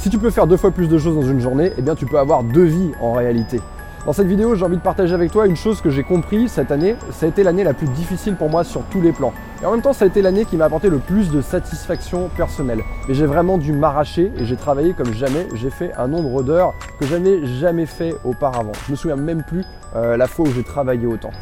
Si tu peux faire deux fois plus de choses dans une journée, eh bien tu peux avoir deux vies en réalité. Dans cette vidéo, j'ai envie de partager avec toi une chose que j'ai compris cette année. Ça a été l'année la plus difficile pour moi sur tous les plans. Et en même temps, ça a été l'année qui m'a apporté le plus de satisfaction personnelle. Mais j'ai vraiment dû m'arracher et j'ai travaillé comme jamais. J'ai fait un nombre d'heures que je n'avais jamais fait auparavant. Je me souviens même plus euh, la fois où j'ai travaillé autant.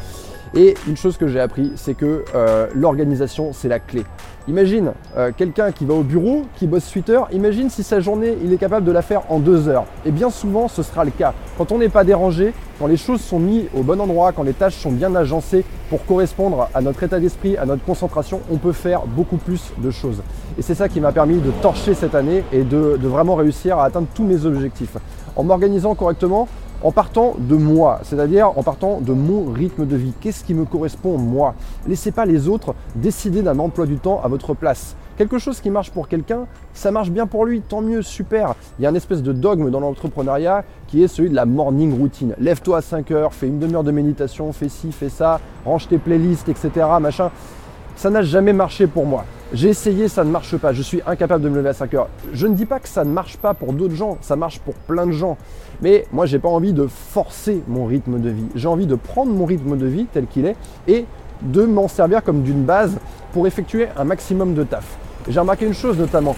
Et une chose que j'ai appris, c'est que euh, l'organisation, c'est la clé. Imagine euh, quelqu'un qui va au bureau, qui bosse 8 heures, imagine si sa journée, il est capable de la faire en 2 heures. Et bien souvent, ce sera le cas. Quand on n'est pas dérangé, quand les choses sont mises au bon endroit, quand les tâches sont bien agencées pour correspondre à notre état d'esprit, à notre concentration, on peut faire beaucoup plus de choses. Et c'est ça qui m'a permis de torcher cette année et de vraiment réussir à atteindre tous mes objectifs. En m'organisant correctement, en partant de moi, c'est-à-dire en partant de mon rythme de vie. Qu'est-ce qui me correspond moi? Laissez pas les autres décider d'un emploi du temps à votre place. Quelque chose qui marche pour quelqu'un, ça marche bien pour lui, tant mieux, super. Il y a un espèce de dogme dans l'entrepreneuriat qui est celui de la morning routine. Lève-toi à 5 heures, fais une demi-heure de méditation, fais ci, fais ça, range tes playlists, etc. Machin. Ça n'a jamais marché pour moi. J'ai essayé, ça ne marche pas. Je suis incapable de me lever à 5 heures. Je ne dis pas que ça ne marche pas pour d'autres gens, ça marche pour plein de gens. Mais moi, j'ai pas envie de forcer mon rythme de vie. J'ai envie de prendre mon rythme de vie tel qu'il est et de m'en servir comme d'une base pour effectuer un maximum de taf. J'ai remarqué une chose notamment,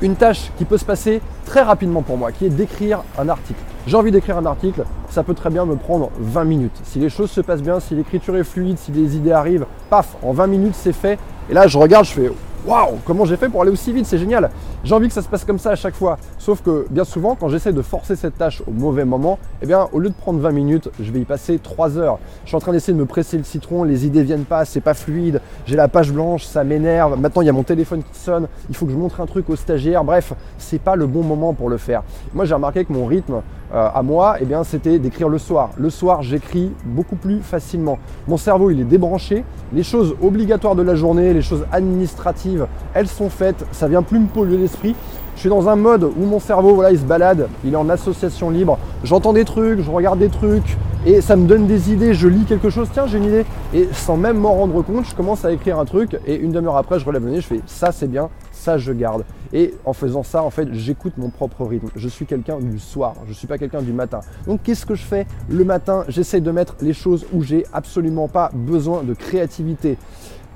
une tâche qui peut se passer très rapidement pour moi, qui est d'écrire un article. J'ai envie d'écrire un article, ça peut très bien me prendre 20 minutes. Si les choses se passent bien, si l'écriture est fluide, si les idées arrivent, paf, en 20 minutes c'est fait. Et là je regarde, je fais waouh, comment j'ai fait pour aller aussi vite, c'est génial. J'ai envie que ça se passe comme ça à chaque fois. Sauf que bien souvent, quand j'essaie de forcer cette tâche au mauvais moment, eh bien, au lieu de prendre 20 minutes, je vais y passer 3 heures. Je suis en train d'essayer de me presser le citron, les idées viennent pas, c'est pas fluide, j'ai la page blanche, ça m'énerve. Maintenant, il y a mon téléphone qui sonne, il faut que je montre un truc au stagiaire. Bref, c'est pas le bon moment pour le faire. Moi, j'ai remarqué que mon rythme euh, à moi, eh bien, c'était d'écrire le soir. Le soir, j'écris beaucoup plus facilement. Mon cerveau, il est débranché. Les choses obligatoires de la journée, les choses administratives, elles sont faites. Ça vient plus me polluer l'esprit. Je suis dans un mode où mon cerveau, voilà, il se balade, il est en association libre. J'entends des trucs, je regarde des trucs, et ça me donne des idées. Je lis quelque chose, tiens, j'ai une idée. Et sans même m'en rendre compte, je commence à écrire un truc, et une demi-heure après, je relève le nez, je fais ça, c'est bien, ça, je garde. Et en faisant ça, en fait, j'écoute mon propre rythme. Je suis quelqu'un du soir, je ne suis pas quelqu'un du matin. Donc, qu'est-ce que je fais le matin? J'essaie de mettre les choses où j'ai absolument pas besoin de créativité.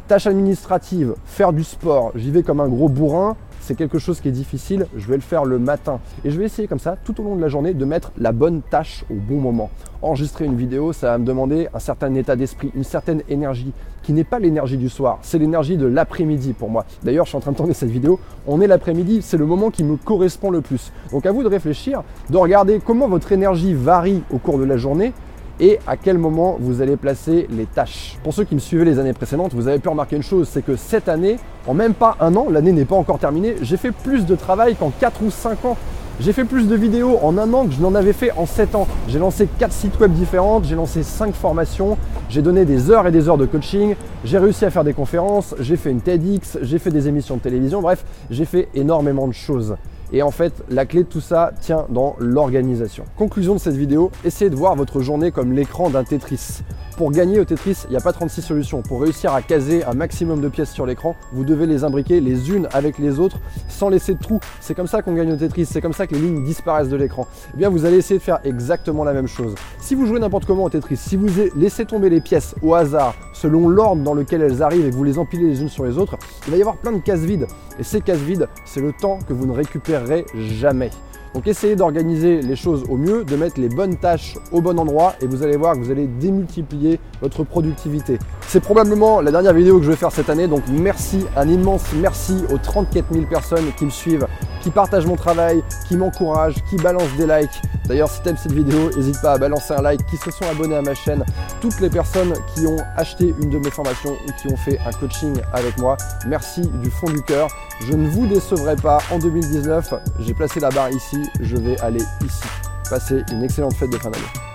Tâches administratives, faire du sport, j'y vais comme un gros bourrin, c'est quelque chose qui est difficile, je vais le faire le matin. Et je vais essayer comme ça, tout au long de la journée, de mettre la bonne tâche au bon moment. Enregistrer une vidéo, ça va me demander un certain état d'esprit, une certaine énergie, qui n'est pas l'énergie du soir, c'est l'énergie de l'après-midi pour moi. D'ailleurs, je suis en train de tourner cette vidéo, on est l'après-midi, c'est le moment qui me correspond le plus. Donc à vous de réfléchir, de regarder comment votre énergie varie au cours de la journée et à quel moment vous allez placer les tâches. Pour ceux qui me suivaient les années précédentes, vous avez pu remarquer une chose, c'est que cette année, en même pas un an, l'année n'est pas encore terminée, j'ai fait plus de travail qu'en 4 ou 5 ans. J'ai fait plus de vidéos en un an que je n'en avais fait en 7 ans. J'ai lancé 4 sites web différents, j'ai lancé 5 formations, j'ai donné des heures et des heures de coaching, j'ai réussi à faire des conférences, j'ai fait une TEDx, j'ai fait des émissions de télévision, bref, j'ai fait énormément de choses. Et en fait, la clé de tout ça tient dans l'organisation. Conclusion de cette vidéo, essayez de voir votre journée comme l'écran d'un Tetris. Pour gagner au Tetris, il n'y a pas 36 solutions. Pour réussir à caser un maximum de pièces sur l'écran, vous devez les imbriquer les unes avec les autres sans laisser de trous. C'est comme ça qu'on gagne au Tetris, c'est comme ça que les lignes disparaissent de l'écran. Eh bien, vous allez essayer de faire exactement la même chose. Si vous jouez n'importe comment au Tetris, si vous laissez tomber les pièces au hasard, selon l'ordre dans lequel elles arrivent et que vous les empilez les unes sur les autres, il va y avoir plein de cases vides. Et ces cases vides, c'est le temps que vous ne récupérerez jamais. Donc essayez d'organiser les choses au mieux, de mettre les bonnes tâches au bon endroit et vous allez voir que vous allez démultiplier votre productivité. C'est probablement la dernière vidéo que je vais faire cette année, donc merci, un immense merci aux 34 000 personnes qui me suivent, qui partagent mon travail, qui m'encouragent, qui balancent des likes. D'ailleurs, si tu aimes cette vidéo, n'hésite pas à balancer un like, qui se sont abonnés à ma chaîne, toutes les personnes qui ont acheté une de mes formations ou qui ont fait un coaching avec moi. Merci du fond du cœur. Je ne vous décevrai pas en 2019. J'ai placé la barre ici, je vais aller ici. Passez une excellente fête de fin d'année.